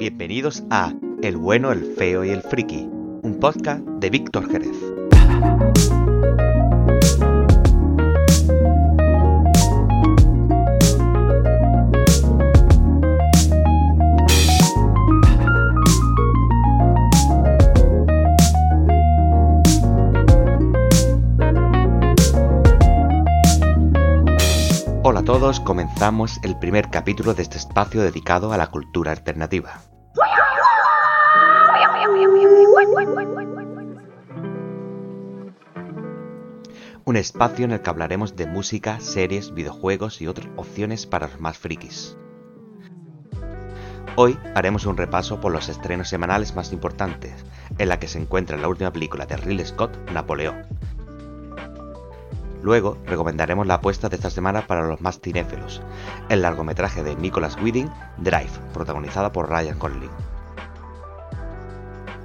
Bienvenidos a El bueno, el feo y el friki, un podcast de Víctor Jerez. Hola a todos, comenzamos el primer capítulo de este espacio dedicado a la cultura alternativa. Un espacio en el que hablaremos de música, series, videojuegos y otras opciones para los más frikis. Hoy haremos un repaso por los estrenos semanales más importantes, en la que se encuentra la última película de Ridley Scott, Napoleón, Luego recomendaremos la apuesta de esta semana para los más cinéfilos, el largometraje de Nicholas Winding, Drive, protagonizada por Ryan Gosling.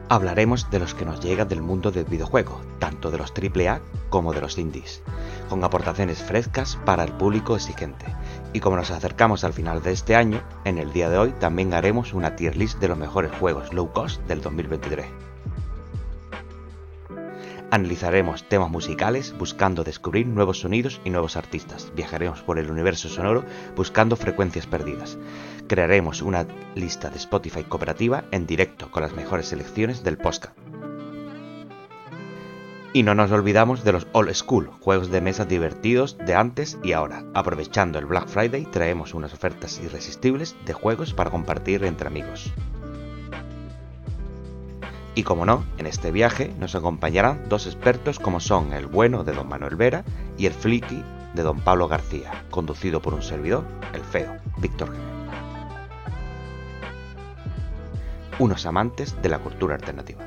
Hablaremos de los que nos llegan del mundo del videojuego, tanto de los AAA como de los indies, con aportaciones frescas para el público exigente. Y como nos acercamos al final de este año, en el día de hoy también haremos una tier list de los mejores juegos low cost del 2023. Analizaremos temas musicales buscando descubrir nuevos sonidos y nuevos artistas. Viajaremos por el universo sonoro buscando frecuencias perdidas. Crearemos una lista de Spotify cooperativa en directo con las mejores selecciones del podcast. Y no nos olvidamos de los old school, juegos de mesa divertidos de antes y ahora. Aprovechando el Black Friday traemos unas ofertas irresistibles de juegos para compartir entre amigos. Y como no, en este viaje nos acompañarán dos expertos como son el bueno de don Manuel Vera y el fliki de don Pablo García, conducido por un servidor, el feo, Víctor G. Unos amantes de la cultura alternativa.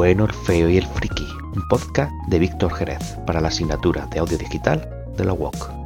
Bueno, el feo y el friki, un podcast de Víctor Jerez para la asignatura de audio digital de la UOC.